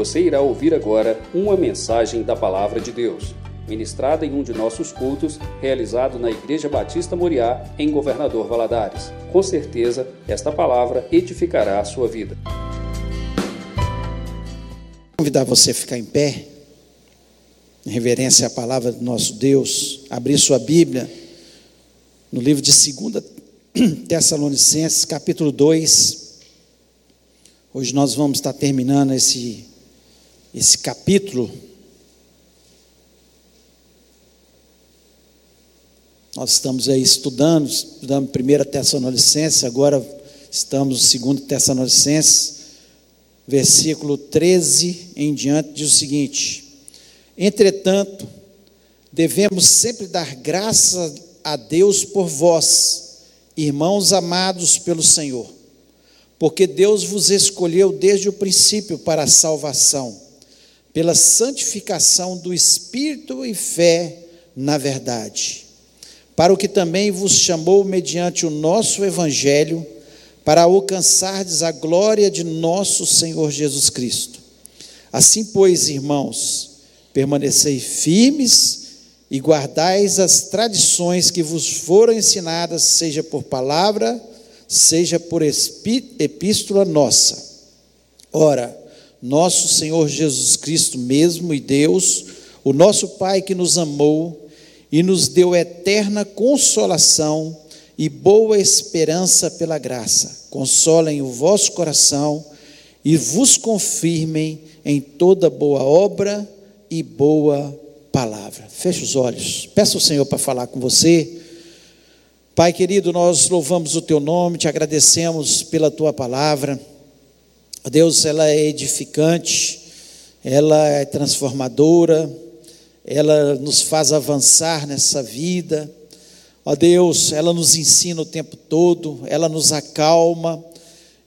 Você irá ouvir agora uma mensagem da Palavra de Deus, ministrada em um de nossos cultos, realizado na Igreja Batista Moriá, em Governador Valadares. Com certeza, esta palavra edificará a sua vida. Convidar você a ficar em pé, em reverência à palavra do nosso Deus, abrir sua Bíblia no livro de 2 Tessalonicenses, capítulo 2. Hoje nós vamos estar terminando esse, esse capítulo. Nós estamos aí estudando, estudando 1 Tessalonicenses, agora estamos no 2 Tessalonicenses, versículo 13 em diante, diz o seguinte: Entretanto, devemos sempre dar graça a Deus por vós, irmãos amados pelo Senhor, porque Deus vos escolheu desde o princípio para a salvação, pela santificação do Espírito e fé na verdade, para o que também vos chamou mediante o nosso Evangelho, para alcançardes a glória de nosso Senhor Jesus Cristo. Assim, pois, irmãos, permanecei firmes e guardais as tradições que vos foram ensinadas, seja por palavra, seja por epístola nossa. Ora, nosso Senhor Jesus Cristo mesmo e Deus, o nosso Pai que nos amou e nos deu eterna consolação e boa esperança pela graça, consolem o vosso coração e vos confirmem em toda boa obra e boa palavra. Feche os olhos. Peça ao Senhor para falar com você. Pai querido, nós louvamos o teu nome, te agradecemos pela tua palavra. Deus, ela é edificante, ela é transformadora, ela nos faz avançar nessa vida. Ó Deus, ela nos ensina o tempo todo, ela nos acalma,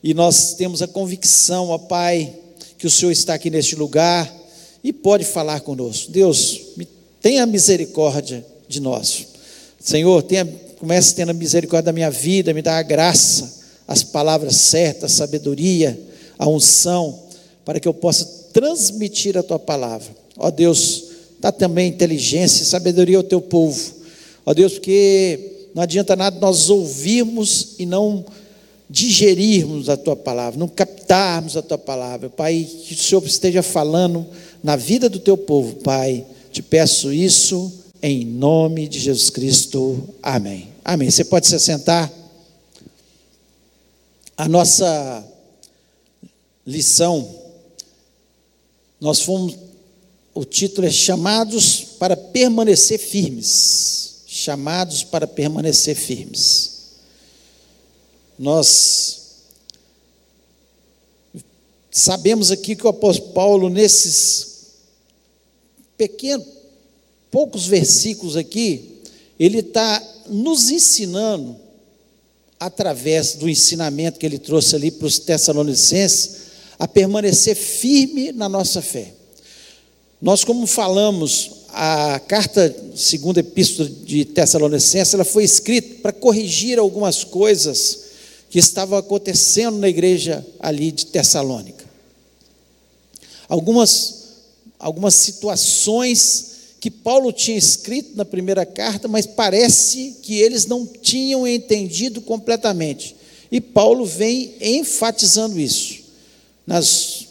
e nós temos a convicção, ó Pai, que o Senhor está aqui neste lugar e pode falar conosco. Deus, tenha misericórdia de nós. Senhor, tenha, comece tendo misericórdia da minha vida, me dá a graça, as palavras certas, a sabedoria, a unção, para que eu possa transmitir a tua palavra. Ó Deus, dá também inteligência e sabedoria ao teu povo. Ó Deus, porque não adianta nada nós ouvirmos e não digerirmos a tua palavra, não captarmos a tua palavra. Pai, que o Senhor esteja falando na vida do teu povo, Pai. Te peço isso em nome de Jesus Cristo. Amém. Amém. Você pode se sentar. A nossa lição, nós fomos, o título é Chamados para permanecer firmes. Chamados para permanecer firmes. Nós sabemos aqui que o apóstolo Paulo, nesses pequenos, poucos versículos aqui, ele está nos ensinando, através do ensinamento que ele trouxe ali para os Tessalonicenses, a permanecer firme na nossa fé. Nós, como falamos, a carta, segunda epístola de Tessalonicenses, ela foi escrita para corrigir algumas coisas que estavam acontecendo na igreja ali de Tessalônica. Algumas algumas situações que Paulo tinha escrito na primeira carta, mas parece que eles não tinham entendido completamente. E Paulo vem enfatizando isso. Nas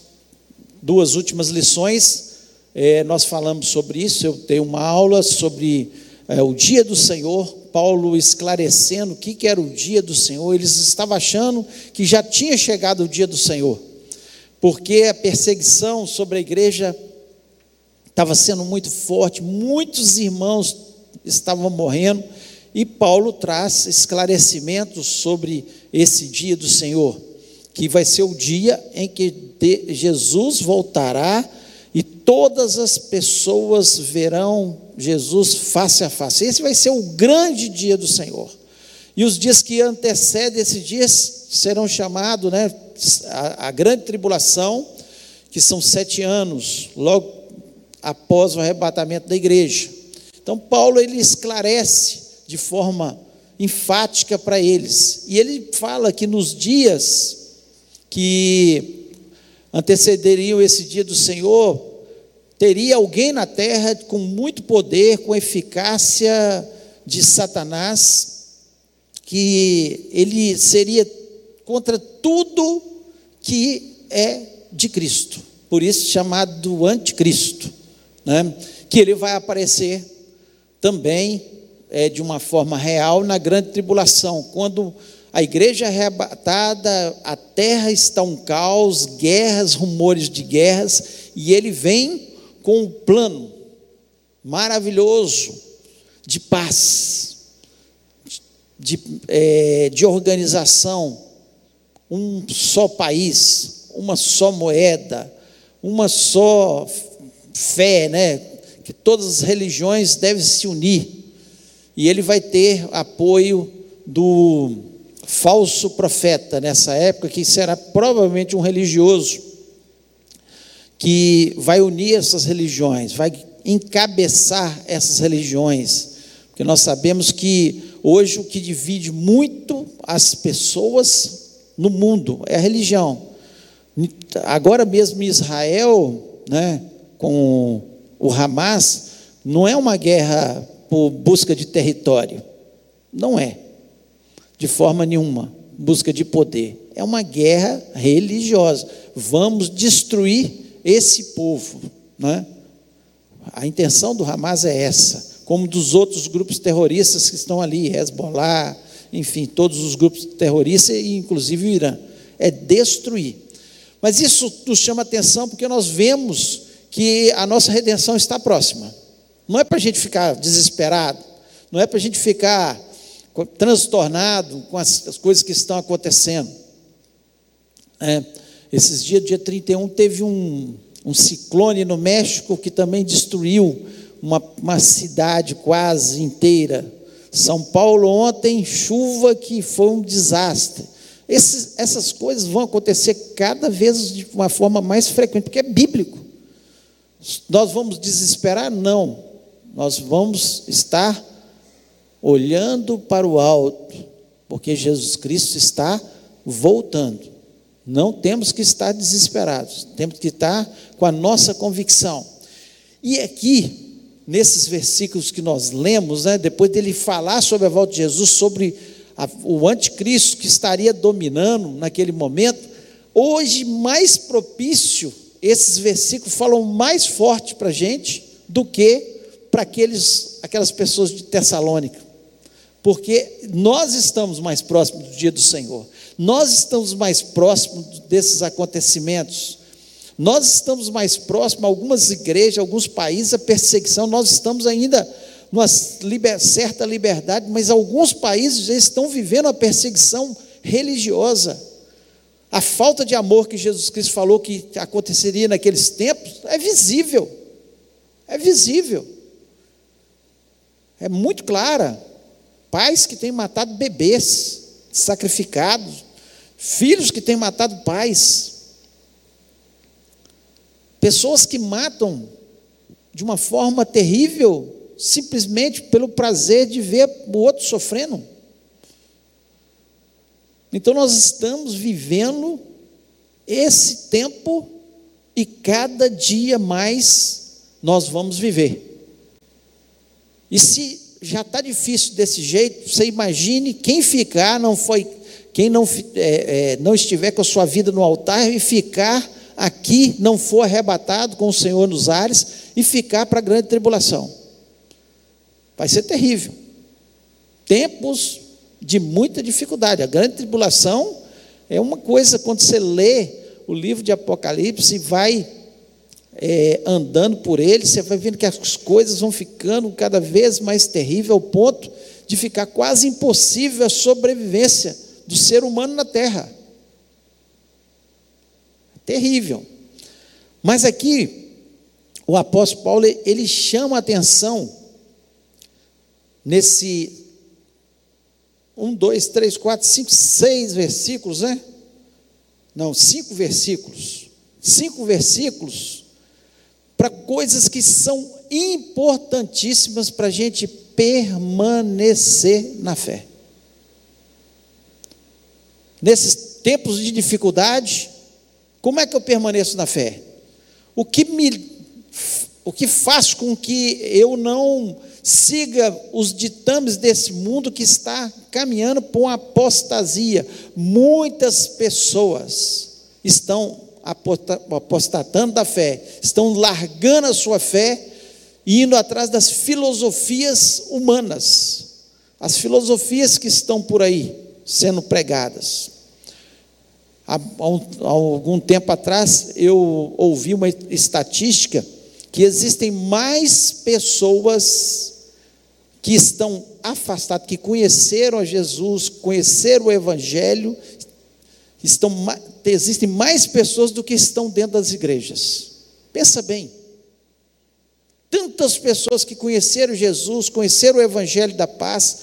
duas últimas lições, é, nós falamos sobre isso. Eu dei uma aula sobre é, o dia do Senhor, Paulo esclarecendo o que, que era o dia do Senhor. Eles estavam achando que já tinha chegado o dia do Senhor, porque a perseguição sobre a igreja estava sendo muito forte, muitos irmãos estavam morrendo, e Paulo traz esclarecimentos sobre esse dia do Senhor, que vai ser o dia em que Jesus voltará e todas as pessoas verão Jesus face a face. Esse vai ser o grande dia do Senhor. E os dias que antecedem esses dias serão chamados, né, a, a grande tribulação, que são sete anos, logo após o arrebatamento da igreja. Então Paulo ele esclarece de forma enfática para eles. E ele fala que nos dias que antecederiam esse dia do Senhor, teria alguém na terra com muito poder, com eficácia de Satanás, que ele seria contra tudo que é de Cristo, por isso chamado anticristo, né? que ele vai aparecer também é, de uma forma real na grande tribulação, quando a igreja é arrebatada, a terra está um caos, guerras, rumores de guerras, e ele vem com um plano maravilhoso de paz, de, é, de organização, um só país, uma só moeda, uma só fé, né? Que todas as religiões devem se unir. E ele vai ter apoio do falso profeta nessa época, que será provavelmente um religioso, que vai unir essas religiões, vai encabeçar essas religiões, porque nós sabemos que hoje o que divide muito as pessoas no mundo é a religião. Agora mesmo Israel, né, com o Hamas, não é uma guerra por busca de território, não é de forma nenhuma, busca de poder. É uma guerra religiosa. Vamos destruir esse povo. Né? A intenção do Hamas é essa, como dos outros grupos terroristas que estão ali, Hezbollah, enfim, todos os grupos terroristas, e inclusive o Irã. É destruir. Mas isso nos chama atenção porque nós vemos que a nossa redenção está próxima. Não é para a gente ficar desesperado, não é para a gente ficar transtornado com as, as coisas que estão acontecendo. É, esses dias, dia 31, teve um, um ciclone no México que também destruiu uma, uma cidade quase inteira. São Paulo ontem, chuva que foi um desastre. Esses, essas coisas vão acontecer cada vez de uma forma mais frequente, porque é bíblico. Nós vamos desesperar? Não. Nós vamos estar olhando para o alto, porque Jesus Cristo está voltando. Não temos que estar desesperados, temos que estar com a nossa convicção. E aqui, nesses versículos que nós lemos, né, depois dele falar sobre a volta de Jesus, sobre a, o anticristo que estaria dominando naquele momento, hoje mais propício, esses versículos falam mais forte para a gente do que para aqueles, aquelas pessoas de Tessalônica porque nós estamos mais próximos do dia do Senhor, nós estamos mais próximos desses acontecimentos, nós estamos mais próximos, algumas igrejas, alguns países, a perseguição, nós estamos ainda numa liber, certa liberdade, mas alguns países já estão vivendo a perseguição religiosa. A falta de amor que Jesus Cristo falou que aconteceria naqueles tempos é visível, é visível, é muito clara. Pais que têm matado bebês, sacrificados, filhos que têm matado pais, pessoas que matam de uma forma terrível, simplesmente pelo prazer de ver o outro sofrendo. Então nós estamos vivendo esse tempo e cada dia mais nós vamos viver. E se já está difícil desse jeito, você imagine quem ficar, não foi, quem não, é, é, não estiver com a sua vida no altar e ficar aqui, não for arrebatado com o Senhor nos ares e ficar para a grande tribulação. Vai ser terrível. Tempos de muita dificuldade. A grande tribulação é uma coisa, quando você lê o livro de Apocalipse, vai é, andando por ele, você vai vendo que as coisas vão ficando cada vez mais terríveis, ao ponto de ficar quase impossível a sobrevivência do ser humano na terra. Terrível. Mas aqui, o apóstolo Paulo, ele chama a atenção nesse um, dois, três, quatro, cinco, seis versículos, né? Não, cinco versículos. Cinco versículos para coisas que são importantíssimas para a gente permanecer na fé. Nesses tempos de dificuldade, Como é que eu permaneço na fé? O que me o que faz com que eu não siga os ditames desse mundo que está caminhando para uma apostasia. Muitas pessoas estão apostatando da fé, estão largando a sua fé e indo atrás das filosofias humanas, as filosofias que estão por aí sendo pregadas. Há, há algum tempo atrás eu ouvi uma estatística que existem mais pessoas que estão afastadas, que conheceram a Jesus, conheceram o Evangelho, estão, existem mais pessoas do que estão dentro das igrejas. Pensa bem. Tantas pessoas que conheceram Jesus, conheceram o Evangelho da paz,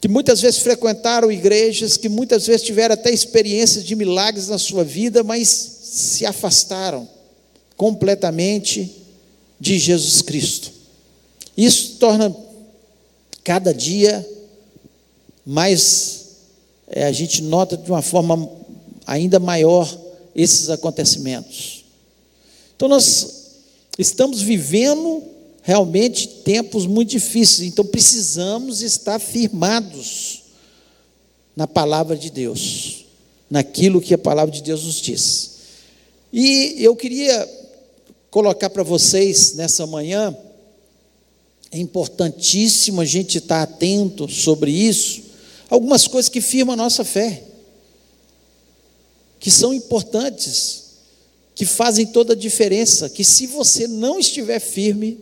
que muitas vezes frequentaram igrejas, que muitas vezes tiveram até experiências de milagres na sua vida, mas se afastaram completamente de Jesus Cristo. Isso torna cada dia mais, é, a gente nota de uma forma ainda maior esses acontecimentos. Então nós estamos vivendo realmente tempos muito difíceis, então precisamos estar firmados na palavra de Deus, naquilo que a palavra de Deus nos diz. E eu queria colocar para vocês nessa manhã, é importantíssimo a gente estar atento sobre isso, algumas coisas que firmam a nossa fé, que são importantes, que fazem toda a diferença, que se você não estiver firme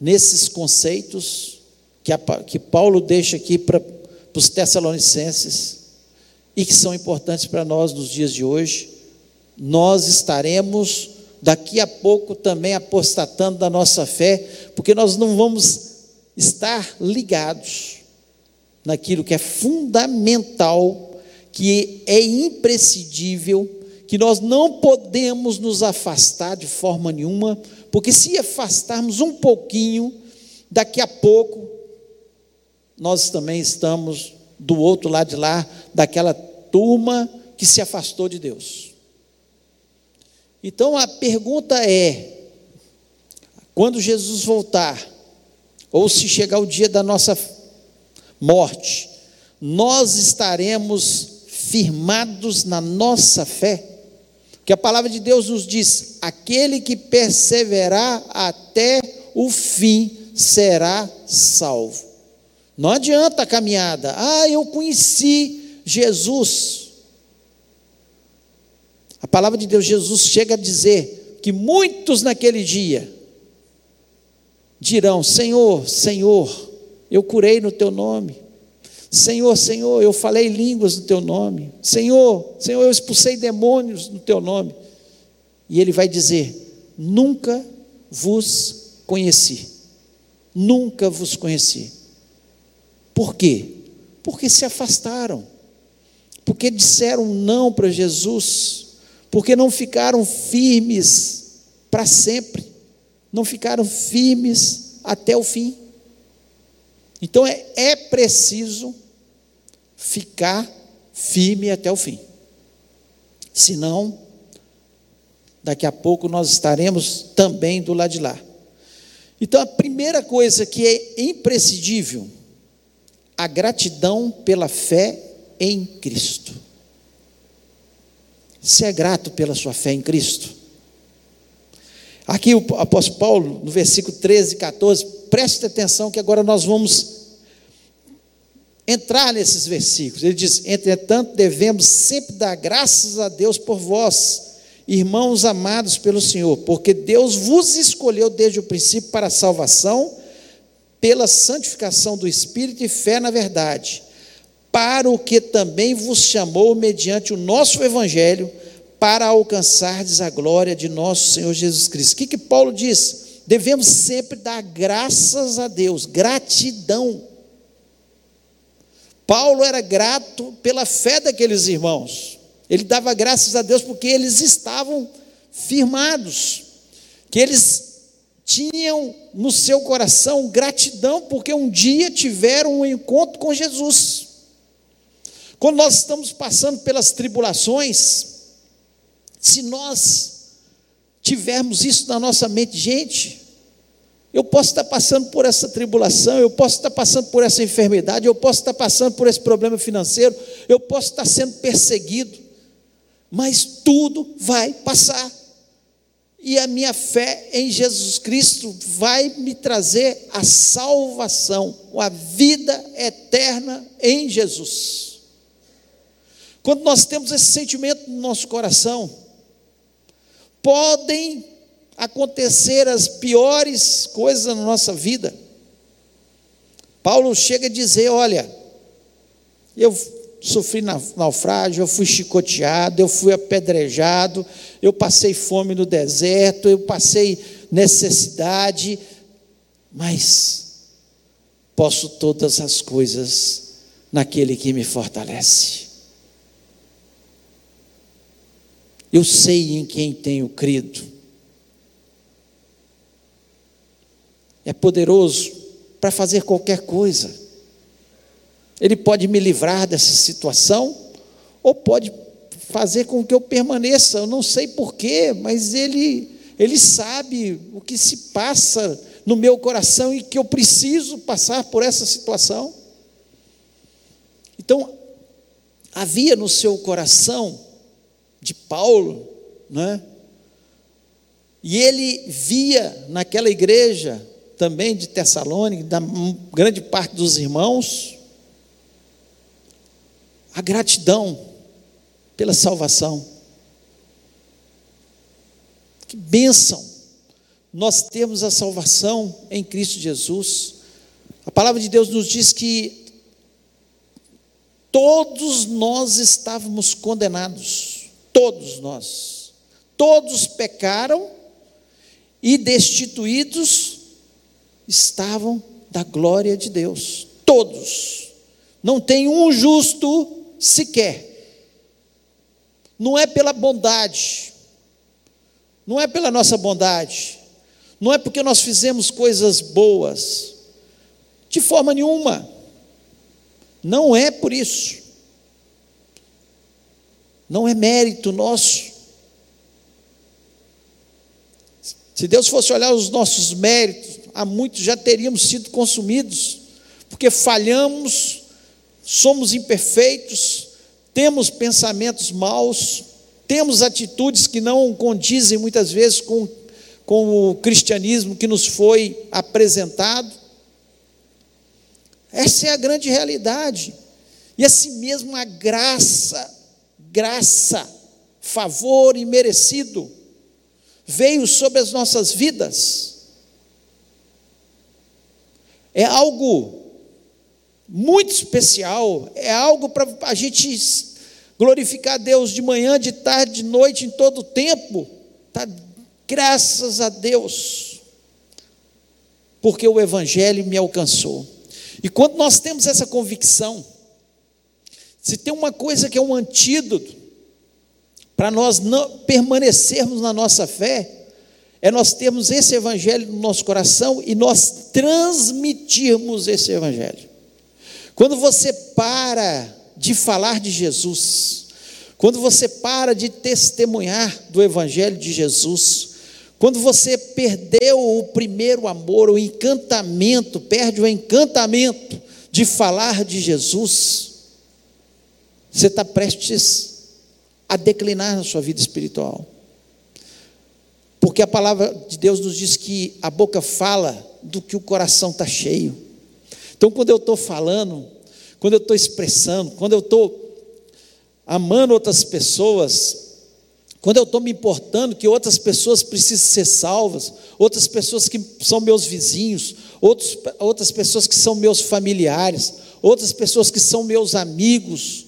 nesses conceitos que, a, que Paulo deixa aqui para os Tessalonicenses, e que são importantes para nós nos dias de hoje, nós estaremos daqui a pouco também apostatando da nossa fé, porque nós não vamos estar ligados naquilo que é fundamental, que é imprescindível, que nós não podemos nos afastar de forma nenhuma, porque se afastarmos um pouquinho, daqui a pouco nós também estamos do outro lado de lá, daquela turma que se afastou de Deus. Então a pergunta é: quando Jesus voltar, ou se chegar o dia da nossa morte, nós estaremos firmados na nossa fé? Que a palavra de Deus nos diz: aquele que perseverar até o fim será salvo. Não adianta a caminhada, ah, eu conheci Jesus. A palavra de Deus, Jesus chega a dizer que muitos naquele dia dirão: Senhor, Senhor, eu curei no teu nome. Senhor, Senhor, eu falei línguas no teu nome. Senhor, Senhor, eu expulsei demônios no teu nome. E ele vai dizer: Nunca vos conheci. Nunca vos conheci. Por quê? Porque se afastaram. Porque disseram não para Jesus porque não ficaram firmes para sempre, não ficaram firmes até o fim. Então é, é preciso ficar firme até o fim. Senão, daqui a pouco nós estaremos também do lado de lá. Então, a primeira coisa que é imprescindível, a gratidão pela fé em Cristo. Você é grato pela sua fé em Cristo? Aqui o apóstolo Paulo, no versículo 13 e 14, preste atenção que agora nós vamos entrar nesses versículos. Ele diz: Entretanto, devemos sempre dar graças a Deus por vós, irmãos amados pelo Senhor, porque Deus vos escolheu desde o princípio para a salvação, pela santificação do Espírito e fé na verdade para o que também vos chamou mediante o nosso evangelho, para alcançardes a glória de nosso Senhor Jesus Cristo. O que, que Paulo diz? Devemos sempre dar graças a Deus, gratidão. Paulo era grato pela fé daqueles irmãos. Ele dava graças a Deus porque eles estavam firmados, que eles tinham no seu coração gratidão porque um dia tiveram um encontro com Jesus. Quando nós estamos passando pelas tribulações, Se nós tivermos isso na nossa mente, gente, eu posso estar passando por essa tribulação, eu posso estar passando por essa enfermidade, eu posso estar passando por esse problema financeiro, eu posso estar sendo perseguido, mas tudo vai passar. E a minha fé em Jesus Cristo vai me trazer a salvação, a vida eterna em Jesus. Quando nós temos esse sentimento no nosso coração, podem acontecer as piores coisas na nossa vida. Paulo chega a dizer: Olha, eu sofri naufrágio, eu fui chicoteado, eu fui apedrejado, eu passei fome no deserto, eu passei necessidade, mas posso todas as coisas naquele que me fortalece. Eu sei em quem tenho crido. É poderoso para fazer qualquer coisa. Ele pode me livrar dessa situação, ou pode fazer com que eu permaneça. Eu não sei porquê, mas ele, ele sabe o que se passa no meu coração e que eu preciso passar por essa situação. Então, havia no seu coração de Paulo, né? E ele via naquela igreja também de Tessalônica, da grande parte dos irmãos, a gratidão pela salvação. Que bênção! Nós temos a salvação em Cristo Jesus. A palavra de Deus nos diz que todos nós estávamos condenados, todos nós. Todos pecaram e destituídos estavam da glória de Deus, todos. Não tem um justo sequer. Não é pela bondade, não é pela nossa bondade, não é porque nós fizemos coisas boas, de forma nenhuma. Não é por isso. Não é mérito nosso. Se Deus fosse olhar os nossos méritos, há muitos já teríamos sido consumidos, porque falhamos, somos imperfeitos, temos pensamentos maus, temos atitudes que não condizem muitas vezes com, com o cristianismo que nos foi apresentado. Essa é a grande realidade. E assim mesmo a graça, graça, favor imerecido, veio sobre as nossas vidas é algo muito especial, é algo para a gente glorificar Deus de manhã, de tarde, de noite, em todo o tempo. Tá? Graças a Deus, porque o Evangelho me alcançou. E quando nós temos essa convicção, se tem uma coisa que é um antídoto para nós não permanecermos na nossa fé, é nós termos esse evangelho no nosso coração e nós transmitirmos esse evangelho. Quando você para de falar de Jesus, quando você para de testemunhar do evangelho de Jesus, quando você perdeu o primeiro amor, o encantamento, perde o encantamento de falar de Jesus, você está prestes a declinar na sua vida espiritual. Porque a palavra de Deus nos diz que a boca fala do que o coração está cheio. Então, quando eu estou falando, quando eu estou expressando, quando eu estou amando outras pessoas, quando eu estou me importando que outras pessoas precisam ser salvas, outras pessoas que são meus vizinhos, outros, outras pessoas que são meus familiares, outras pessoas que são meus amigos,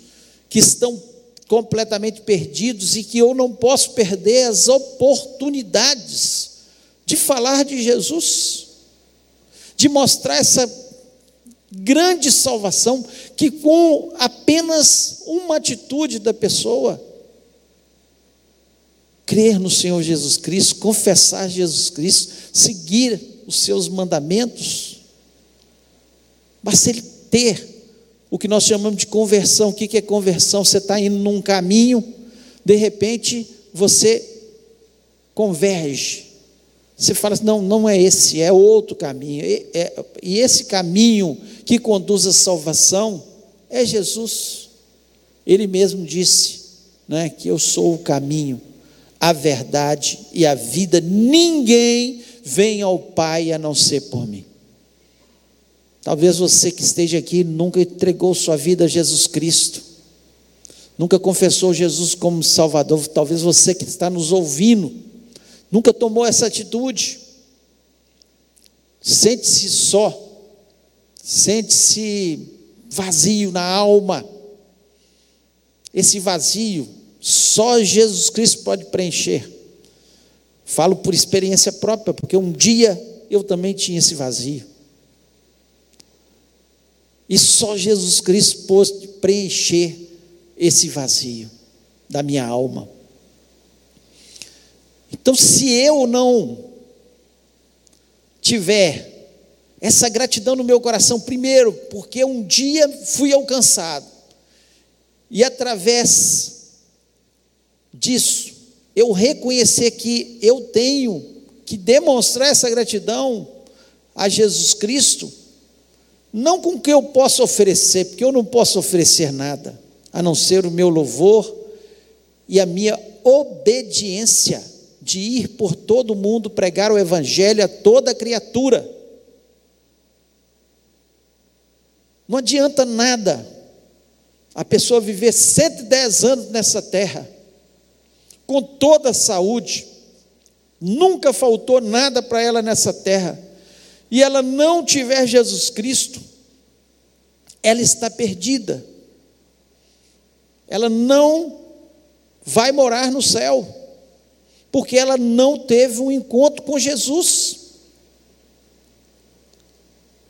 que estão completamente perdidos e que eu não posso perder as oportunidades de falar de Jesus, de mostrar essa grande salvação que com apenas uma atitude da pessoa, crer no Senhor Jesus Cristo, confessar Jesus Cristo, seguir os seus mandamentos, basta ele ter o que nós chamamos de conversão. O que é conversão? Você está indo num caminho, de repente você converge. Você fala assim, não, não é esse, é outro caminho. E, é, e esse caminho que conduz à salvação é Jesus. Ele mesmo disse né, que eu sou o caminho, a verdade e a vida. Ninguém vem ao Pai a não ser por mim. Talvez você que esteja aqui nunca entregou sua vida a Jesus Cristo, nunca confessou Jesus como Salvador. Talvez você que está nos ouvindo nunca tomou essa atitude. Sente-se só, sente-se vazio na alma. Esse vazio só Jesus Cristo pode preencher. Falo por experiência própria, porque um dia eu também tinha esse vazio. E só Jesus Cristo pôde preencher esse vazio da minha alma. Então, se eu não tiver essa gratidão no meu coração, primeiro, porque um dia fui alcançado, e através disso, eu reconhecer que eu tenho que demonstrar essa gratidão a Jesus Cristo, não com o que eu posso oferecer, porque eu não posso oferecer nada, a não ser o meu louvor e a minha obediência de ir por todo mundo pregar o Evangelho a toda criatura. Não adianta nada a pessoa viver 110 anos nessa terra com toda a saúde, nunca faltou nada para ela nessa terra, e ela não tiver Jesus Cristo, ela está perdida. Ela não vai morar no céu, porque ela não teve um encontro com Jesus.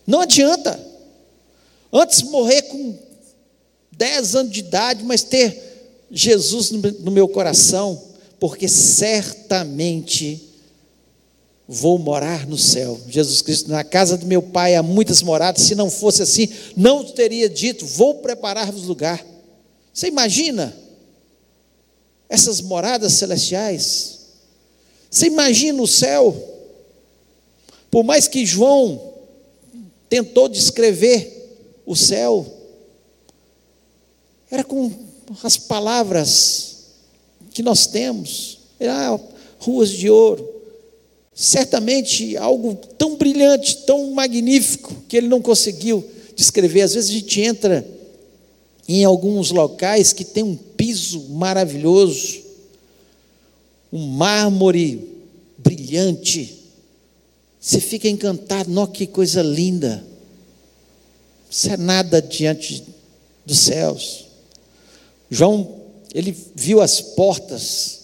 Não adianta. Antes morrer com 10 anos de idade, mas ter Jesus no meu coração, porque certamente vou morar no céu. Jesus Cristo, na casa do meu pai há muitas moradas, se não fosse assim, não teria dito: vou preparar-vos lugar. Você imagina essas moradas celestiais? Você imagina o céu? Por mais que João tentou descrever o céu, era com as palavras que nós temos. Ah, ruas de ouro. Certamente algo tão brilhante, tão magnífico, que ele não conseguiu descrever. Às vezes a gente entra em alguns locais que tem um piso maravilhoso, um mármore brilhante. Você fica encantado, nossa, que coisa linda. Isso é nada diante dos céus. João, ele viu as portas,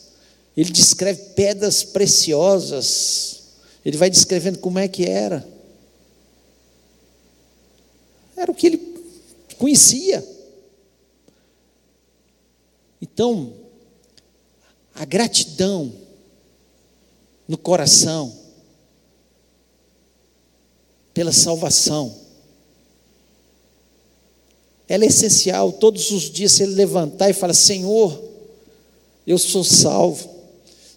ele descreve pedras preciosas, ele vai descrevendo como é que era. Era o que ele conhecia. Então, a gratidão no coração pela salvação ela é essencial. Todos os dias, se ele levantar e falar: Senhor, eu sou salvo.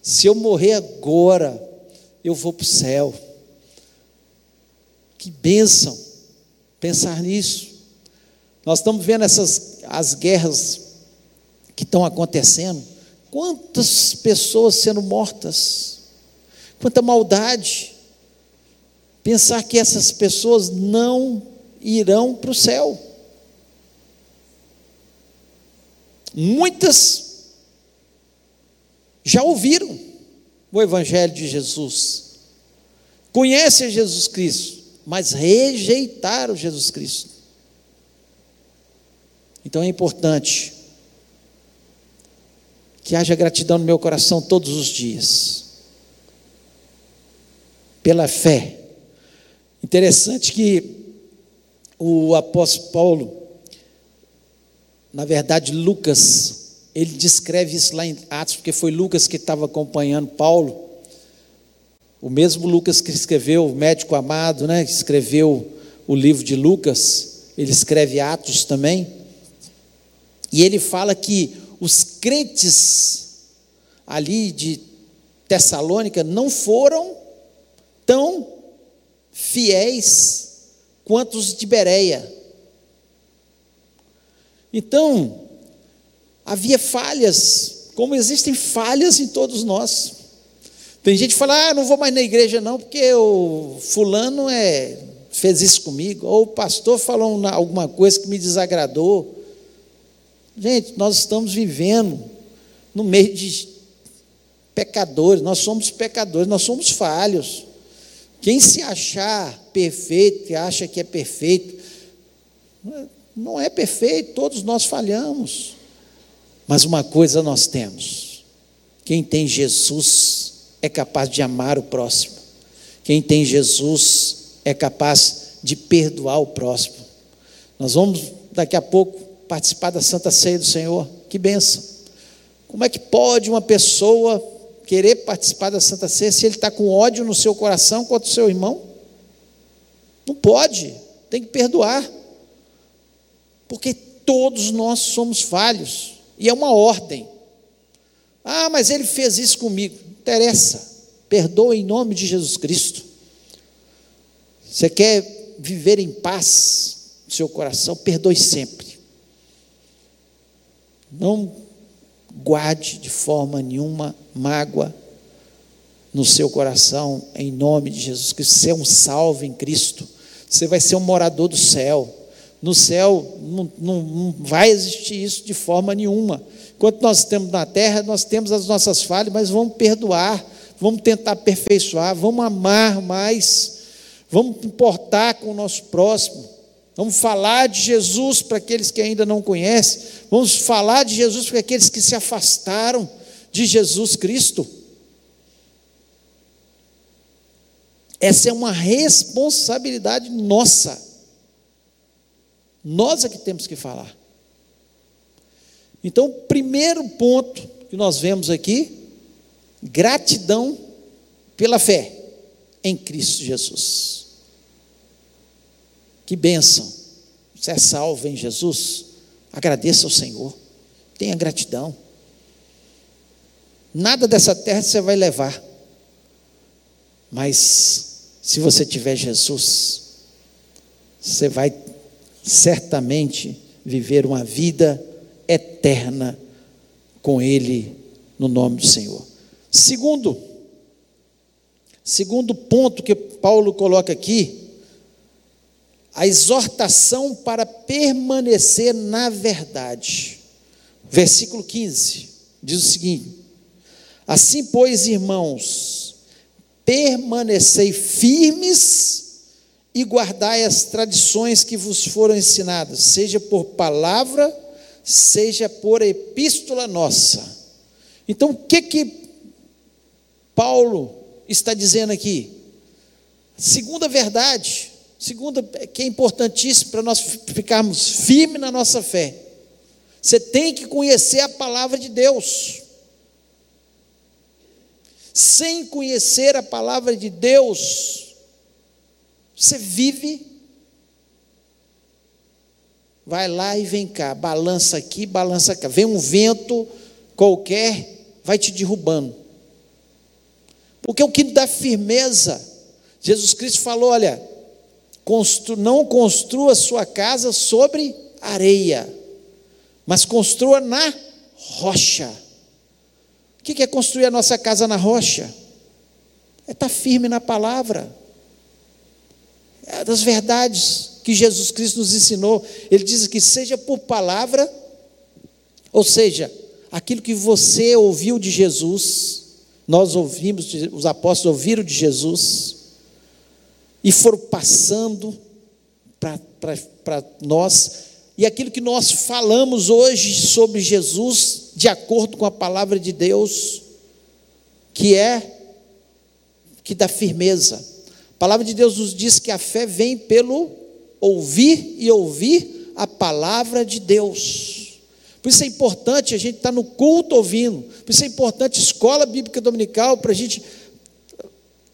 Se eu morrer agora, eu vou para o céu. Que bênção pensar nisso. Nós estamos vendo essas as guerras que estão acontecendo. Quantas pessoas sendo mortas, quanta maldade. Pensar que essas pessoas não irão para o céu. Muitas já ouviram o Evangelho de Jesus, conhecem Jesus Cristo, mas rejeitaram Jesus Cristo. Então é importante que haja gratidão no meu coração todos os dias, pela fé. Interessante que o apóstolo Paulo, na verdade, Lucas, ele descreve isso lá em Atos, porque foi Lucas que estava acompanhando Paulo. O mesmo Lucas que escreveu, o médico amado, né, escreveu o livro de Lucas, ele escreve Atos também. E ele fala que os crentes ali de Tessalônica não foram tão fiéis quanto os de Bereia. Então, havia falhas, como existem falhas em todos nós. Tem gente que fala, ah, não vou mais na igreja não, porque o fulano é, fez isso comigo, ou o pastor falou alguma coisa que me desagradou. Gente, nós estamos vivendo no meio de pecadores, nós somos pecadores, nós somos falhos. Quem se achar perfeito, que acha que é perfeito, não é perfeito, todos nós falhamos. Mas uma coisa nós temos: quem tem Jesus é capaz de amar o próximo. Quem tem Jesus é capaz de perdoar o próximo. Nós vamos daqui a pouco participar da Santa Ceia do Senhor. Que benção. Como é que pode uma pessoa querer participar da Santa Ceia se ele está com ódio no seu coração contra o seu irmão? Não pode, tem que perdoar. Porque todos nós somos falhos, e é uma ordem. Ah, mas ele fez isso comigo. Não interessa. Perdoa em nome de Jesus Cristo. Você quer viver em paz no seu coração? Perdoe sempre. Não guarde de forma nenhuma mágoa no seu coração, em nome de Jesus Cristo. Você é um salvo em Cristo. Você vai ser um morador do céu. No céu não, não, não vai existir isso de forma nenhuma. Enquanto nós temos na terra, nós temos as nossas falhas, mas vamos perdoar, vamos tentar aperfeiçoar, vamos amar mais, vamos importar com o nosso próximo. Vamos falar de Jesus para aqueles que ainda não conhecem. Vamos falar de Jesus para aqueles que se afastaram de Jesus Cristo. Essa é uma responsabilidade nossa. Nós é que temos que falar. Então, primeiro ponto que nós vemos aqui, gratidão pela fé em Cristo Jesus. Que bênção. Você é salvo em Jesus? Agradeça ao Senhor. Tenha gratidão. Nada dessa terra você vai levar. Mas se você tiver Jesus, você vai certamente viver uma vida eterna com Ele no nome do Senhor. Segundo, segundo ponto que Paulo coloca aqui, a exortação para permanecer na verdade. Versículo 15 diz o seguinte: Assim, pois, irmãos, permanecei firmes e guardai as tradições que vos foram ensinadas, seja por palavra, seja por epístola nossa. Então, o que que Paulo está dizendo aqui? Segunda verdade, Segunda, que é importantíssimo para nós ficarmos firmes na nossa fé. Você tem que conhecer a palavra de Deus. Sem conhecer a palavra de Deus, você vive, vai lá e vem cá, balança aqui, balança cá. Vem um vento qualquer, vai te derrubando. Porque o que dá firmeza, Jesus Cristo falou: olha, Constru, não construa sua casa sobre areia, mas construa na rocha. O que é construir a nossa casa na rocha? É estar firme na palavra, das verdades que Jesus Cristo nos ensinou. Ele diz que seja por palavra, ou seja, aquilo que você ouviu de Jesus, nós ouvimos, os apóstolos ouviram de Jesus, e foram passando para nós, e aquilo que nós falamos hoje sobre Jesus, de acordo com a palavra de Deus, que é que dá firmeza. A palavra de Deus nos diz que a fé vem pelo ouvir e ouvir a palavra de Deus. Por isso é importante a gente estar no culto ouvindo. Por isso é importante escola bíblica dominical para a gente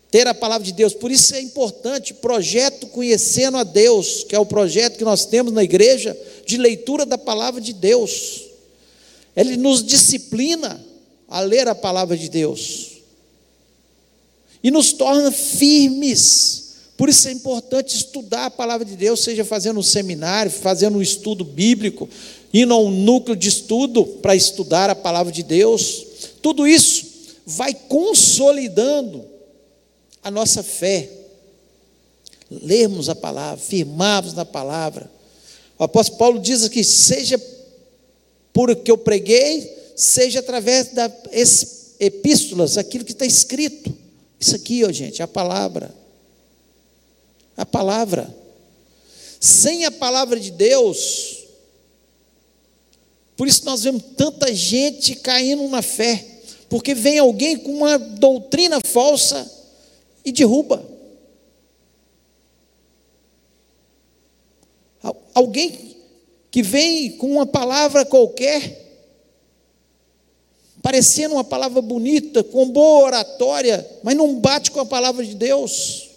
ter a palavra de Deus. Por isso é importante projeto Conhecendo a Deus, que é o projeto que nós temos na igreja de leitura da palavra de Deus. Ele nos disciplina a ler a palavra de Deus e nos torna firmes. Por isso é importante estudar a palavra de Deus, seja fazendo um seminário, fazendo um estudo bíblico, indo a um núcleo de estudo para estudar a palavra de Deus. Tudo isso vai consolidando a nossa fé. Lermos a palavra, firmarmos na palavra. O apóstolo Paulo diz que seja por o que eu preguei, seja através das epístolas, aquilo que está escrito. Isso aqui, ó, gente, é a palavra. A palavra. Sem a palavra de Deus, por isso nós vemos tanta gente caindo na fé, porque vem alguém com uma doutrina falsa e derruba. Alguém que vem com uma palavra qualquer, parecendo uma palavra bonita, com boa oratória, mas não bate com a palavra de Deus.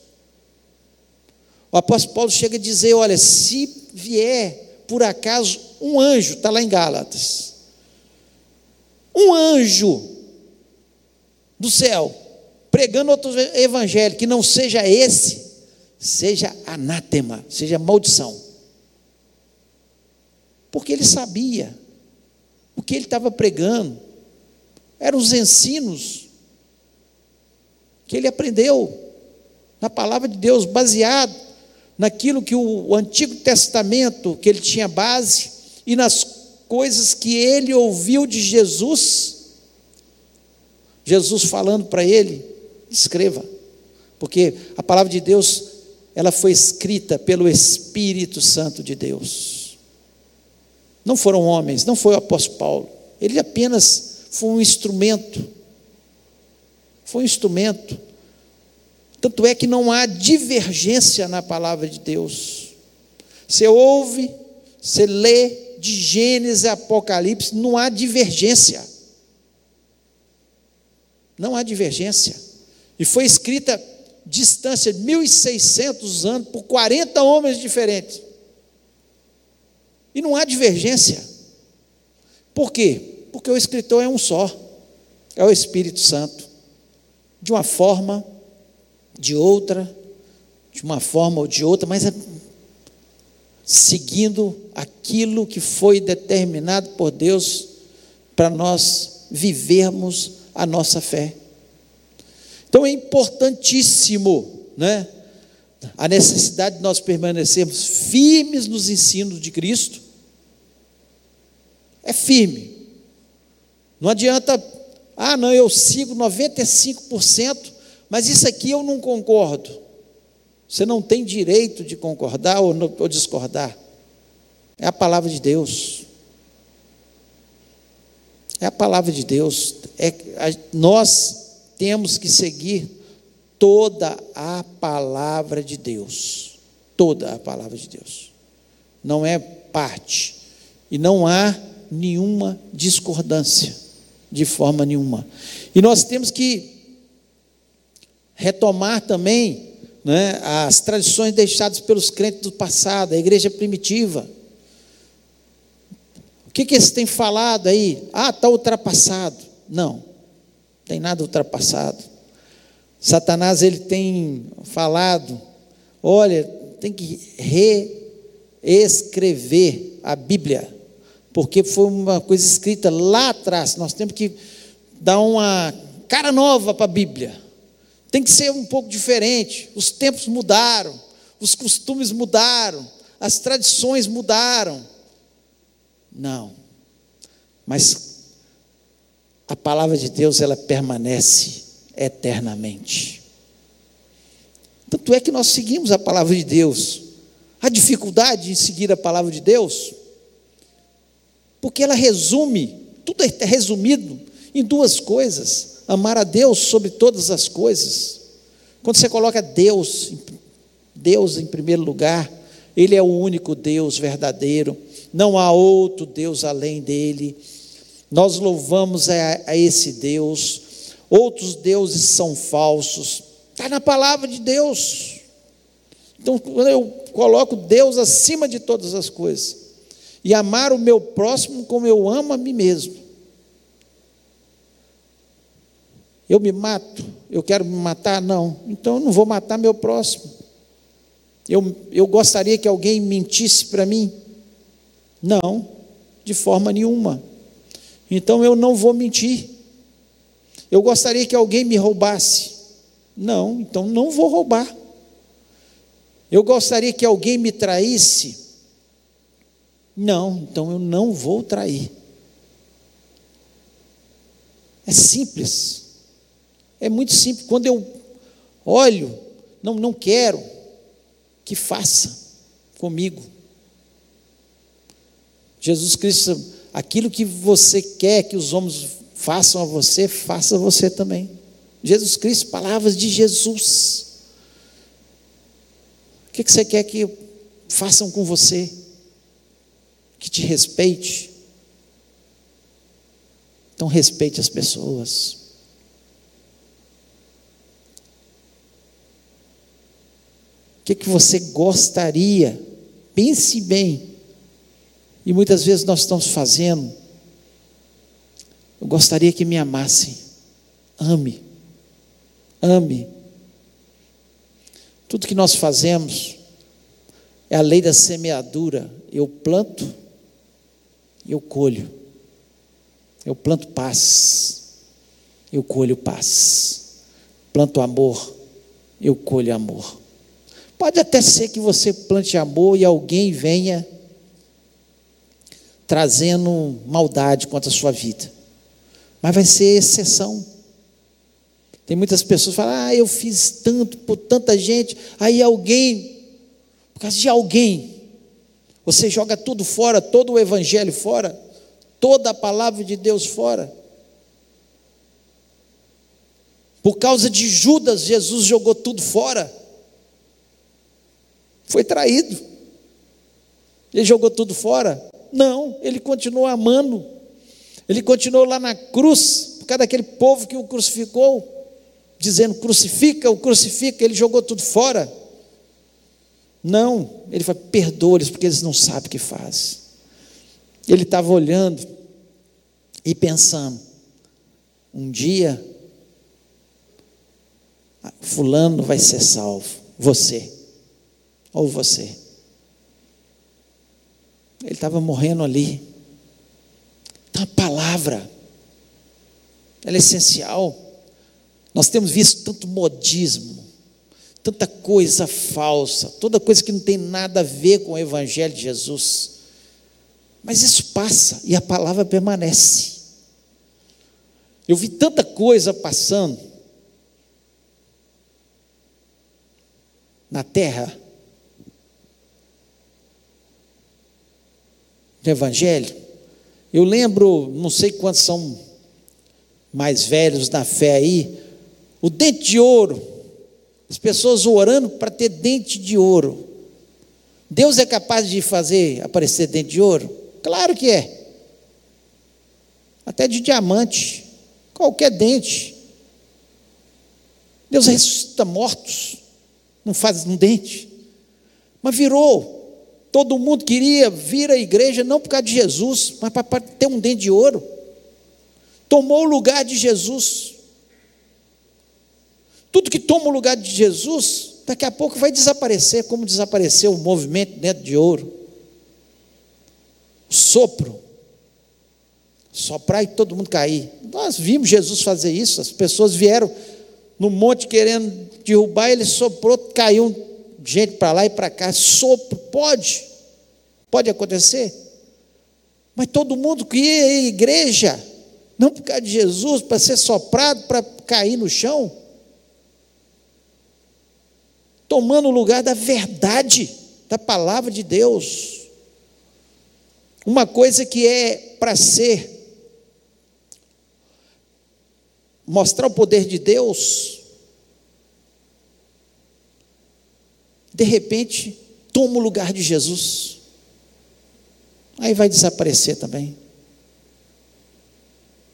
O apóstolo Paulo chega a dizer: olha, se vier por acaso um anjo, está lá em Gálatas, um anjo do céu, pregando outro evangelho que não seja esse, seja anátema, seja maldição porque ele sabia o que ele estava pregando, eram os ensinos que ele aprendeu na palavra de Deus, baseado naquilo que o Antigo Testamento, que ele tinha base, e nas coisas que ele ouviu de Jesus. Jesus falando para ele, escreva, porque a palavra de Deus, ela foi escrita pelo Espírito Santo de Deus. Não foram homens, não foi o apóstolo Paulo. Ele apenas foi um instrumento. Foi um instrumento. Tanto é que não há divergência na palavra de Deus. Você ouve, você lê de Gênesis a Apocalipse, não há divergência. Não há divergência. E foi escrita distância de 1.600 anos por 40 homens diferentes. E não há divergência. Por quê? Porque o escritor é um só, é o Espírito Santo. De uma forma, de outra, de uma forma ou de outra, mas é seguindo aquilo que foi determinado por Deus para nós vivermos a nossa fé. Então é importantíssimo, né? A necessidade de nós permanecermos firmes nos ensinos de Cristo, é firme. Não adianta, ah, não, eu sigo 95%, mas isso aqui eu não concordo. Você não tem direito de concordar ou, ou discordar. É a palavra de Deus. É a palavra de Deus. É, a, nós temos que seguir toda a palavra de Deus. Toda a palavra de Deus. Não é parte. E não há nenhuma discordância, de forma nenhuma. E nós temos que retomar também né, as tradições deixadas pelos crentes do passado, a igreja primitiva. O que, que eles têm falado aí? Ah, está ultrapassado. Não, tem nada ultrapassado. Satanás ele tem falado, olha, tem que reescrever a Bíblia porque foi uma coisa escrita lá atrás. Nós temos que dar uma cara nova para a Bíblia. Tem que ser um pouco diferente. Os tempos mudaram, os costumes mudaram, as tradições mudaram. Não. Mas a palavra de Deus ela permanece eternamente. Tanto é que nós seguimos a palavra de Deus. A dificuldade em seguir a palavra de Deus porque ela resume, tudo é resumido em duas coisas: amar a Deus sobre todas as coisas. Quando você coloca Deus, Deus em primeiro lugar, Ele é o único Deus verdadeiro, não há outro Deus além dele. Nós louvamos a, a esse Deus, outros deuses são falsos, está na palavra de Deus. Então, quando eu coloco Deus acima de todas as coisas, e amar o meu próximo como eu amo a mim mesmo. Eu me mato, eu quero me matar? Não. Então eu não vou matar meu próximo. Eu, eu gostaria que alguém mentisse para mim? Não, de forma nenhuma. Então eu não vou mentir. Eu gostaria que alguém me roubasse? Não, então não vou roubar. Eu gostaria que alguém me traísse? Não, então eu não vou trair. É simples. É muito simples. Quando eu olho, não, não quero que faça comigo. Jesus Cristo, aquilo que você quer que os homens façam a você, faça você também. Jesus Cristo, palavras de Jesus. O que você quer que façam com você? Que te respeite. Então respeite as pessoas. O que, que você gostaria? Pense bem. E muitas vezes nós estamos fazendo. Eu gostaria que me amassem. Ame. Ame. Tudo que nós fazemos é a lei da semeadura. Eu planto, eu colho. Eu planto paz, eu colho paz. Planto amor, eu colho amor. Pode até ser que você plante amor e alguém venha trazendo maldade contra a sua vida. Mas vai ser exceção. Tem muitas pessoas que falam: Ah, eu fiz tanto por tanta gente. Aí alguém, por causa de alguém, você joga tudo fora, todo o evangelho fora, toda a palavra de Deus fora. Por causa de Judas, Jesus jogou tudo fora. Foi traído. Ele jogou tudo fora? Não, ele continuou amando. Ele continuou lá na cruz, por causa daquele povo que o crucificou dizendo crucifica, o crucifica, ele jogou tudo fora. Não, ele foi perdoa-lhes porque eles não sabem o que fazem. Ele estava olhando e pensando, um dia fulano vai ser salvo, você ou você. Ele estava morrendo ali. Então a palavra, ela é essencial. Nós temos visto tanto modismo, tanta coisa falsa, toda coisa que não tem nada a ver com o Evangelho de Jesus. Mas isso passa e a palavra permanece. Eu vi tanta coisa passando na terra, no Evangelho. Eu lembro, não sei quantos são mais velhos na fé aí, o dente de ouro. As pessoas orando para ter dente de ouro. Deus é capaz de fazer aparecer dente de ouro? Claro que é. Até de diamante. Qualquer dente. Deus ressuscita mortos. Não faz um dente. Mas virou. Todo mundo queria vir à igreja não por causa de Jesus, mas para ter um dente de ouro. Tomou o lugar de Jesus. Tudo que toma o lugar de Jesus, daqui a pouco vai desaparecer, como desapareceu o movimento dentro de ouro. O sopro. Soprar e todo mundo cair. Nós vimos Jesus fazer isso, as pessoas vieram no monte querendo derrubar, ele soprou, caiu gente para lá e para cá. Sopro, pode, pode acontecer. Mas todo mundo que ia à igreja, não por causa de Jesus, para ser soprado, para cair no chão tomando o lugar da verdade, da palavra de Deus. Uma coisa que é para ser mostrar o poder de Deus, de repente toma o lugar de Jesus. Aí vai desaparecer também.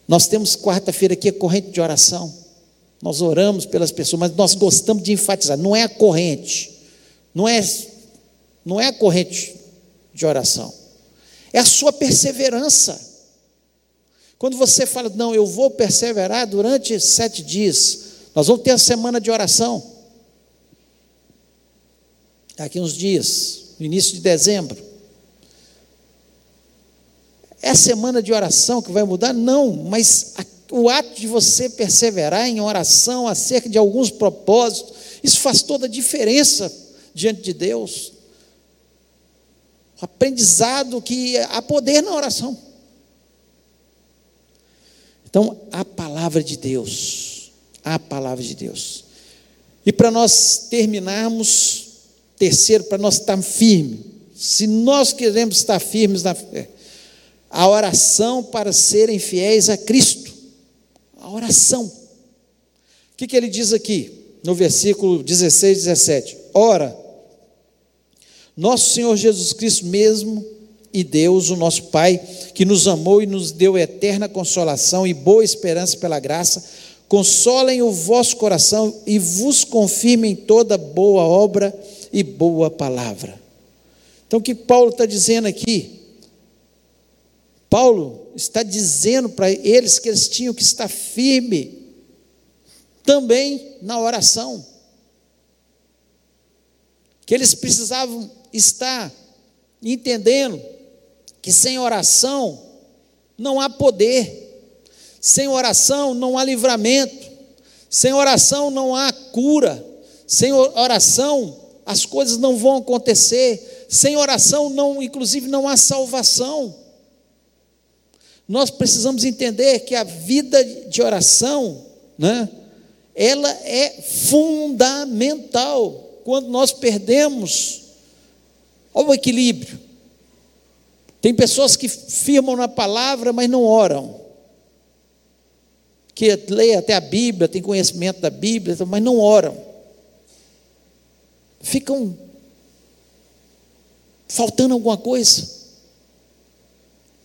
Nós temos quarta-feira aqui a corrente de oração. Nós oramos pelas pessoas, mas nós gostamos de enfatizar, não é a corrente, não é, não é a corrente de oração, é a sua perseverança. Quando você fala, não, eu vou perseverar durante sete dias, nós vamos ter a semana de oração. Daqui uns dias, no início de dezembro. É a semana de oração que vai mudar? Não, mas a, o ato de você perseverar em oração acerca de alguns propósitos, isso faz toda a diferença diante de Deus. O aprendizado que há poder na oração. Então, a palavra de Deus, a palavra de Deus. E para nós terminarmos, terceiro, para nós estarmos firmes, se nós queremos estar firmes na fé, a oração para serem fiéis a Cristo. Oração. O que, que ele diz aqui, no versículo 16, 17? Ora, nosso Senhor Jesus Cristo mesmo e Deus, o nosso Pai, que nos amou e nos deu eterna consolação e boa esperança pela graça, consolem o vosso coração e vos confirmem toda boa obra e boa palavra. Então, o que Paulo está dizendo aqui? Paulo está dizendo para eles que eles tinham que estar firme também na oração, que eles precisavam estar entendendo que sem oração não há poder, sem oração não há livramento, sem oração não há cura, sem oração as coisas não vão acontecer, sem oração não, inclusive não há salvação. Nós precisamos entender que a vida de oração, né, ela é fundamental. Quando nós perdemos o equilíbrio, tem pessoas que firmam na palavra, mas não oram. Que lê até a Bíblia, tem conhecimento da Bíblia, mas não oram. Ficam faltando alguma coisa.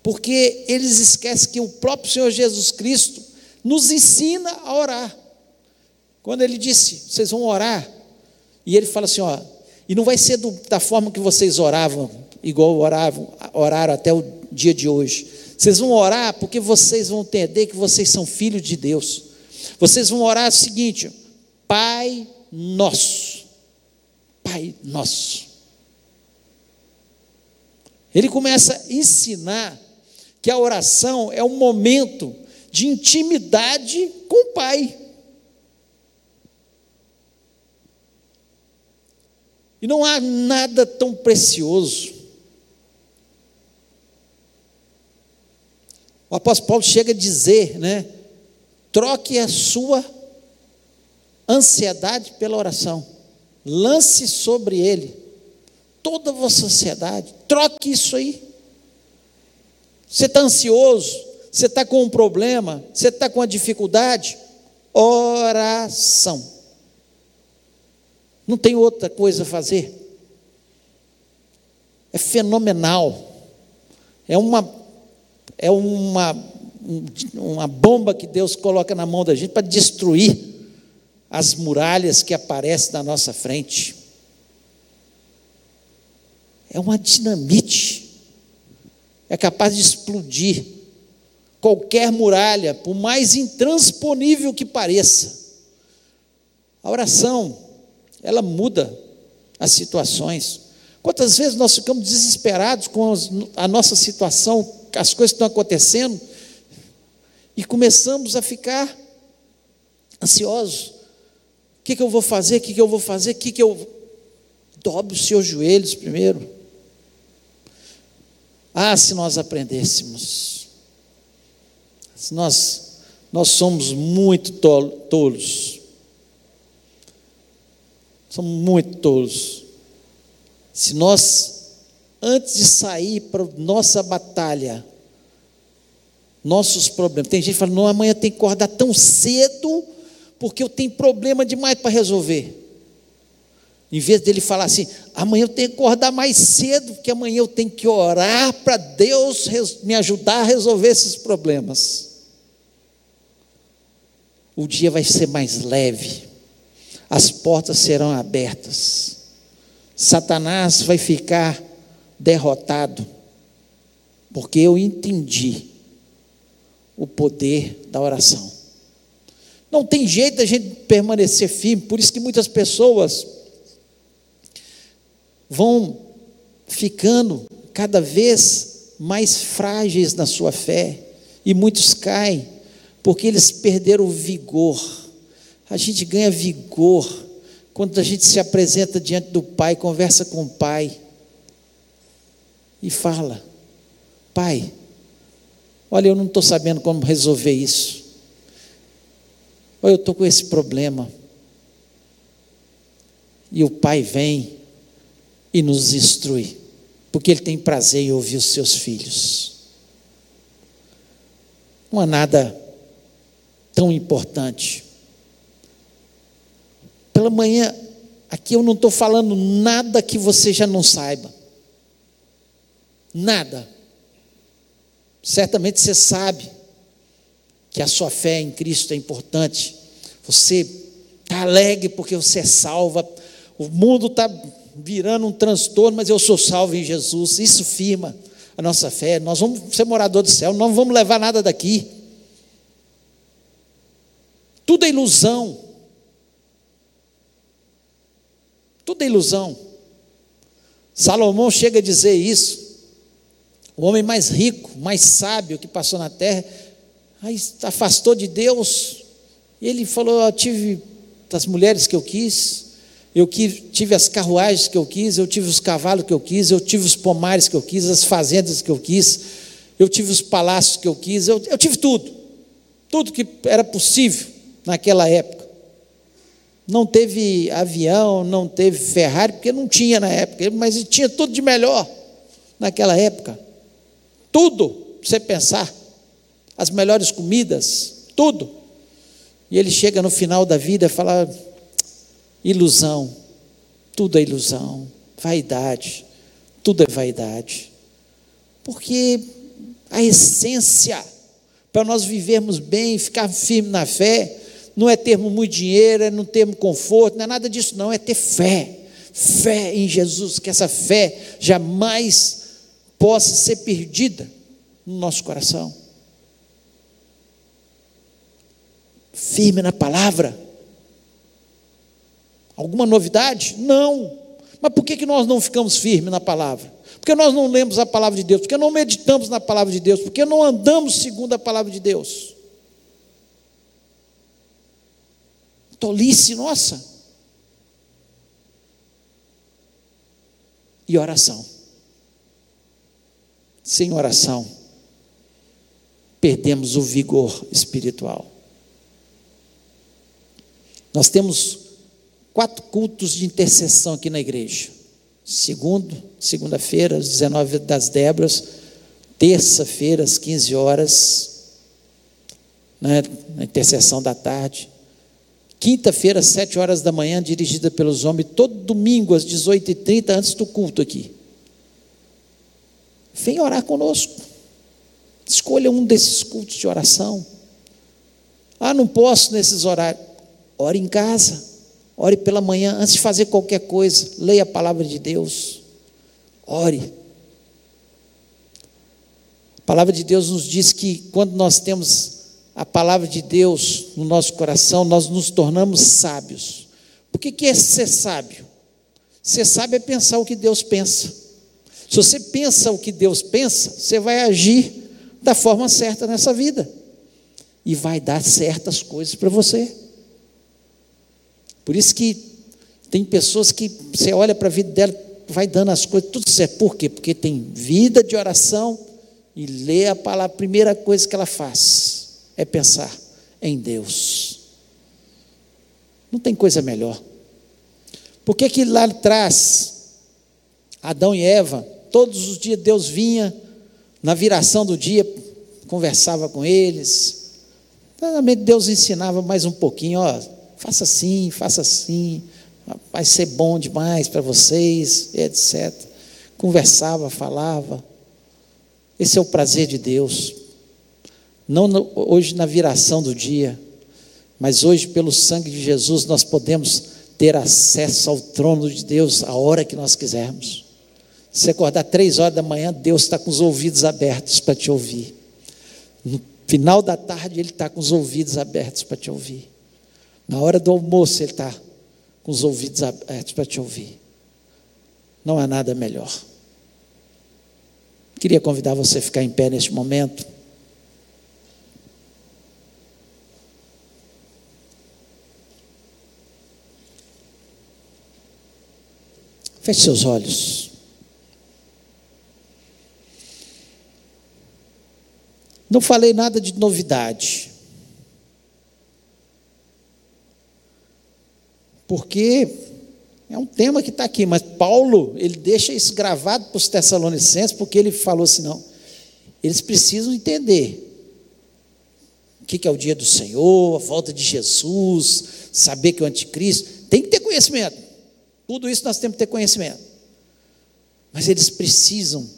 Porque eles esquecem que o próprio Senhor Jesus Cristo nos ensina a orar. Quando ele disse, vocês vão orar, e ele fala assim: ó, e não vai ser do, da forma que vocês oravam, igual oravam, oraram até o dia de hoje. Vocês vão orar porque vocês vão entender que vocês são filhos de Deus. Vocês vão orar o seguinte: Pai nosso. Pai nosso. Ele começa a ensinar que a oração é um momento de intimidade com o Pai. E não há nada tão precioso O apóstolo Paulo chega a dizer, né? Troque a sua ansiedade pela oração. Lance sobre ele toda a vossa ansiedade. Troque isso aí. Você está ansioso, você está com um problema, você está com uma dificuldade. Oração. Não tem outra coisa a fazer. É fenomenal. É uma é uma, uma bomba que Deus coloca na mão da gente para destruir as muralhas que aparecem na nossa frente. É uma dinamite, é capaz de explodir qualquer muralha, por mais intransponível que pareça. A oração, ela muda as situações. Quantas vezes nós ficamos desesperados com a nossa situação as coisas estão acontecendo, e começamos a ficar ansiosos. O que, que eu vou fazer? O que, que eu vou fazer? O que, que eu. Dobre os seus joelhos primeiro. Ah, se nós aprendêssemos. Se nós, nós somos muito tolos. Somos muito tolos. Se nós antes de sair para nossa batalha, nossos problemas. Tem gente que fala, não, amanhã tem que acordar tão cedo, porque eu tenho problema demais para resolver. Em vez dele falar assim, amanhã eu tenho que acordar mais cedo, porque amanhã eu tenho que orar para Deus me ajudar a resolver esses problemas. O dia vai ser mais leve, as portas serão abertas, Satanás vai ficar derrotado, porque eu entendi o poder da oração. Não tem jeito da gente permanecer firme, por isso que muitas pessoas vão ficando cada vez mais frágeis na sua fé, e muitos caem, porque eles perderam o vigor. A gente ganha vigor quando a gente se apresenta diante do Pai, conversa com o Pai e fala: Pai, olha, eu não estou sabendo como resolver isso. Olha, eu estou com esse problema. E o Pai vem e nos instrui, porque Ele tem prazer em ouvir os seus filhos. Não há nada tão importante. Pela manhã, aqui eu não estou falando nada que você já não saiba. Nada. Certamente você sabe que a sua fé em Cristo é importante. Você está alegre porque você é salva. O mundo está virando um transtorno, mas eu sou salvo em Jesus. Isso firma a nossa fé. Nós vamos ser morador do céu, não vamos levar nada daqui. Tudo é ilusão. Tudo é ilusão. Salomão chega a dizer isso. O homem mais rico, mais sábio que passou na terra, aí afastou de Deus. Ele falou: Eu tive as mulheres que eu quis, eu tive as carruagens que eu quis, eu tive os cavalos que eu quis, eu tive os pomares que eu quis, as fazendas que eu quis, eu tive os palácios que eu quis, eu, eu tive tudo, tudo que era possível naquela época. Não teve avião, não teve Ferrari, porque não tinha na época, mas tinha tudo de melhor naquela época. Tudo, você pensar. As melhores comidas, tudo. E ele chega no final da vida e fala: ilusão, tudo é ilusão, vaidade, tudo é vaidade. Porque a essência para nós vivermos bem, ficar firme na fé, não é termos muito dinheiro, é não termos conforto, não é nada disso, não, é ter fé. Fé em Jesus, que essa fé jamais possa ser perdida no nosso coração. Firme na palavra. Alguma novidade? Não. Mas por que, que nós não ficamos firmes na palavra? Porque nós não lemos a palavra de Deus, porque não meditamos na palavra de Deus, porque não andamos segundo a palavra de Deus. Tolice nossa. E oração. Sem oração, perdemos o vigor espiritual. Nós temos quatro cultos de intercessão aqui na igreja. Segundo, segunda-feira, às 19 das Débras, terça-feira, às 15 horas, né, na intercessão da tarde. Quinta-feira, às sete horas da manhã, dirigida pelos homens, todo domingo, às 18h30, antes do culto aqui. Vem orar conosco. Escolha um desses cultos de oração. Ah, não posso nesses horários. Ore em casa. Ore pela manhã, antes de fazer qualquer coisa. Leia a palavra de Deus. Ore. A palavra de Deus nos diz que quando nós temos a palavra de Deus no nosso coração, nós nos tornamos sábios. O que é ser sábio? Ser sábio é pensar o que Deus pensa. Se você pensa o que Deus pensa, você vai agir da forma certa nessa vida. E vai dar certas coisas para você. Por isso que tem pessoas que você olha para a vida dela, vai dando as coisas, tudo certo. Por quê? Porque tem vida de oração e lê a palavra, a primeira coisa que ela faz é pensar em Deus. Não tem coisa melhor. Por que, que lá atrás, Adão e Eva, todos os dias Deus vinha, na viração do dia, conversava com eles. Claramente Deus ensinava mais um pouquinho, ó, faça assim, faça assim, vai ser bom demais para vocês, etc. Conversava, falava. Esse é o prazer de Deus. Não no, hoje na viração do dia, mas hoje, pelo sangue de Jesus, nós podemos ter acesso ao trono de Deus a hora que nós quisermos. Se acordar três horas da manhã, Deus está com os ouvidos abertos para te ouvir. Final da tarde ele está com os ouvidos abertos para te ouvir. Na hora do almoço ele está com os ouvidos abertos para te ouvir. Não há nada melhor. Queria convidar você a ficar em pé neste momento. Feche seus olhos. Não falei nada de novidade. Porque é um tema que está aqui, mas Paulo, ele deixa isso gravado para os Tessalonicenses, porque ele falou assim: não, eles precisam entender o que é o dia do Senhor, a volta de Jesus, saber que o anticristo, tem que ter conhecimento. Tudo isso nós temos que ter conhecimento. Mas eles precisam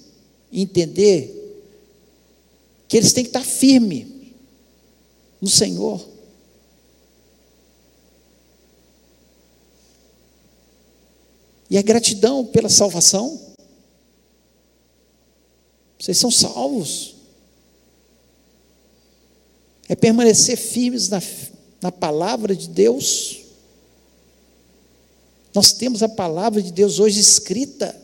entender que eles têm que estar firmes no Senhor. E a gratidão pela salvação. Vocês são salvos. É permanecer firmes na, na palavra de Deus. Nós temos a palavra de Deus hoje escrita.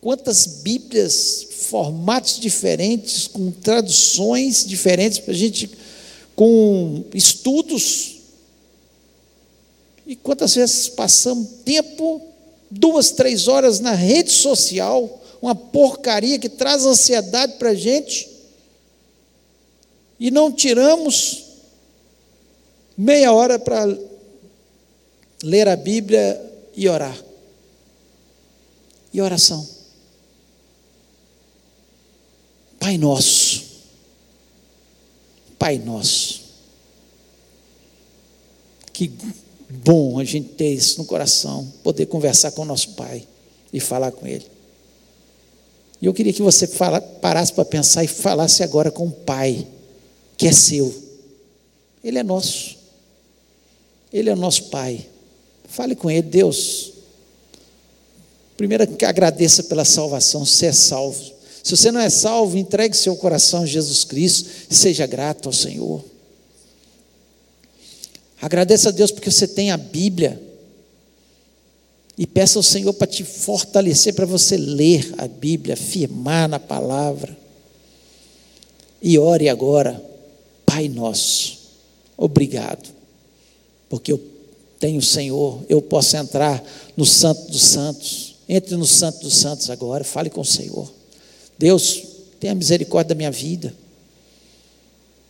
Quantas Bíblias, formatos diferentes, com traduções diferentes, para a gente, com estudos. E quantas vezes passamos tempo duas, três horas na rede social, uma porcaria que traz ansiedade para a gente, e não tiramos meia hora para ler a Bíblia e orar. E oração. Pai Nosso, Pai Nosso, que bom a gente ter isso no coração, poder conversar com o nosso Pai e falar com Ele. E eu queria que você fala, parasse para pensar e falasse agora com o Pai, que é seu. Ele é nosso. Ele é o nosso Pai. Fale com Ele, Deus. Primeiro que agradeça pela salvação, você é salvo. Se você não é salvo, entregue seu coração a Jesus Cristo seja grato ao Senhor. Agradeça a Deus porque você tem a Bíblia. E peça ao Senhor para te fortalecer, para você ler a Bíblia, firmar na palavra. E ore agora, Pai Nosso, obrigado, porque eu tenho o Senhor, eu posso entrar no Santo dos Santos. Entre no Santo dos Santos agora, fale com o Senhor. Deus, tenha misericórdia da minha vida.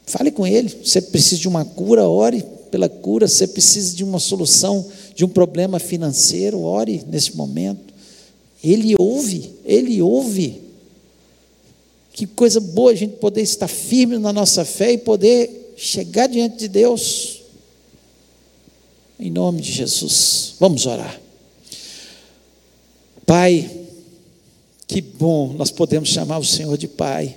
Fale com Ele. Você precisa de uma cura, ore pela cura, você precisa de uma solução de um problema financeiro, ore nesse momento. Ele ouve, ele ouve. Que coisa boa a gente poder estar firme na nossa fé e poder chegar diante de Deus. Em nome de Jesus. Vamos orar. Pai, que bom nós podemos chamar o Senhor de Pai.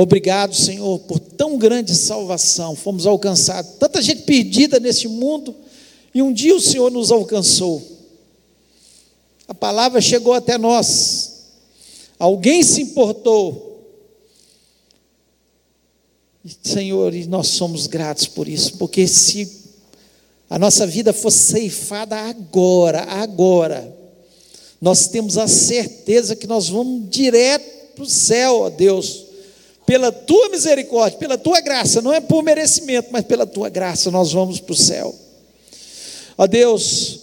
Obrigado, Senhor, por tão grande salvação. Fomos alcançados. Tanta gente perdida neste mundo. E um dia o Senhor nos alcançou. A palavra chegou até nós. Alguém se importou. Senhor, e nós somos gratos por isso, porque se a nossa vida fosse ceifada agora, agora, nós temos a certeza que nós vamos direto para o céu, ó Deus pela tua misericórdia, pela tua graça, não é por merecimento, mas pela tua graça, nós vamos para o céu. Ó Deus,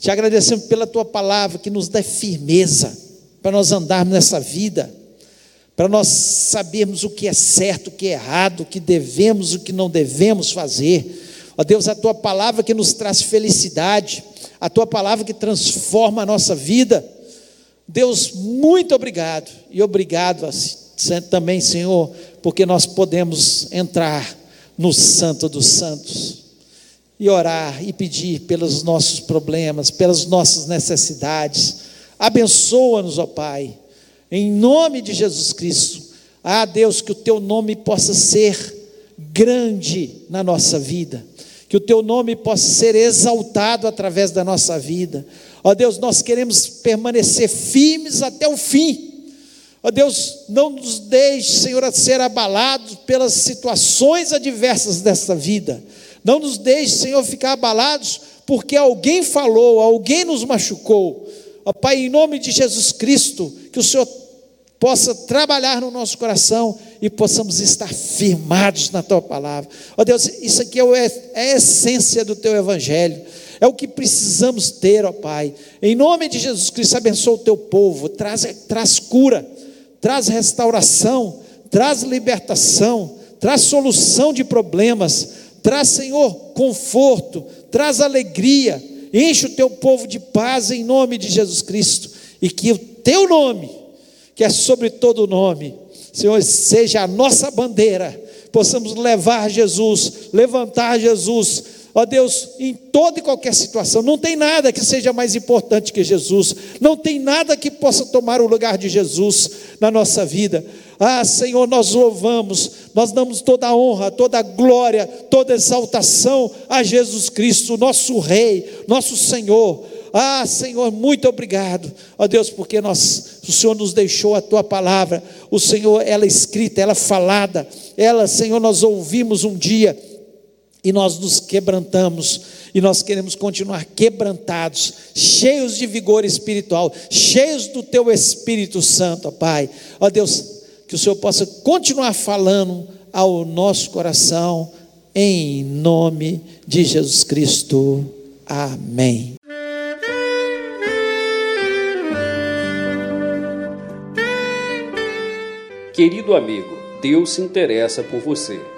te agradecemos pela tua palavra que nos dá firmeza para nós andarmos nessa vida, para nós sabermos o que é certo, o que é errado, o que devemos, o que não devemos fazer. Ó Deus, a tua palavra que nos traz felicidade, a tua palavra que transforma a nossa vida. Deus, muito obrigado e obrigado assim também, Senhor, porque nós podemos entrar no Santo dos Santos e orar e pedir pelos nossos problemas, pelas nossas necessidades. Abençoa-nos, ó Pai, em nome de Jesus Cristo. Ah, Deus, que o teu nome possa ser grande na nossa vida, que o teu nome possa ser exaltado através da nossa vida. Ó Deus, nós queremos permanecer firmes até o fim Ó Deus, não nos deixe, Senhor, a ser abalados pelas situações adversas desta vida. Não nos deixe, Senhor, ficar abalados porque alguém falou, alguém nos machucou. Ó Pai, em nome de Jesus Cristo, que o Senhor possa trabalhar no nosso coração e possamos estar firmados na tua palavra. Ó Deus, isso aqui é, é a essência do teu evangelho. É o que precisamos ter, ó Pai. Em nome de Jesus Cristo, abençoa o teu povo, traz, traz cura, traz restauração, traz libertação, traz solução de problemas, traz, Senhor, conforto, traz alegria, enche o teu povo de paz em nome de Jesus Cristo, e que o teu nome, que é sobre todo nome, Senhor, seja a nossa bandeira, possamos levar Jesus, levantar Jesus, ó Deus, em toda e qualquer situação. Não tem nada que seja mais importante que Jesus, não tem nada que possa tomar o lugar de Jesus na nossa vida. Ah, Senhor, nós louvamos, nós damos toda a honra, toda a glória, toda a exaltação a Jesus Cristo, nosso Rei, nosso Senhor. Ah, Senhor, muito obrigado, ó Deus, porque nós, o Senhor nos deixou a tua palavra, o Senhor, ela é escrita, ela é falada, ela, Senhor, nós ouvimos um dia e nós nos quebrantamos, e nós queremos continuar quebrantados, cheios de vigor espiritual, cheios do Teu Espírito Santo, ó Pai. Ó Deus, que o Senhor possa continuar falando ao nosso coração, em nome de Jesus Cristo. Amém. Querido amigo, Deus se interessa por você.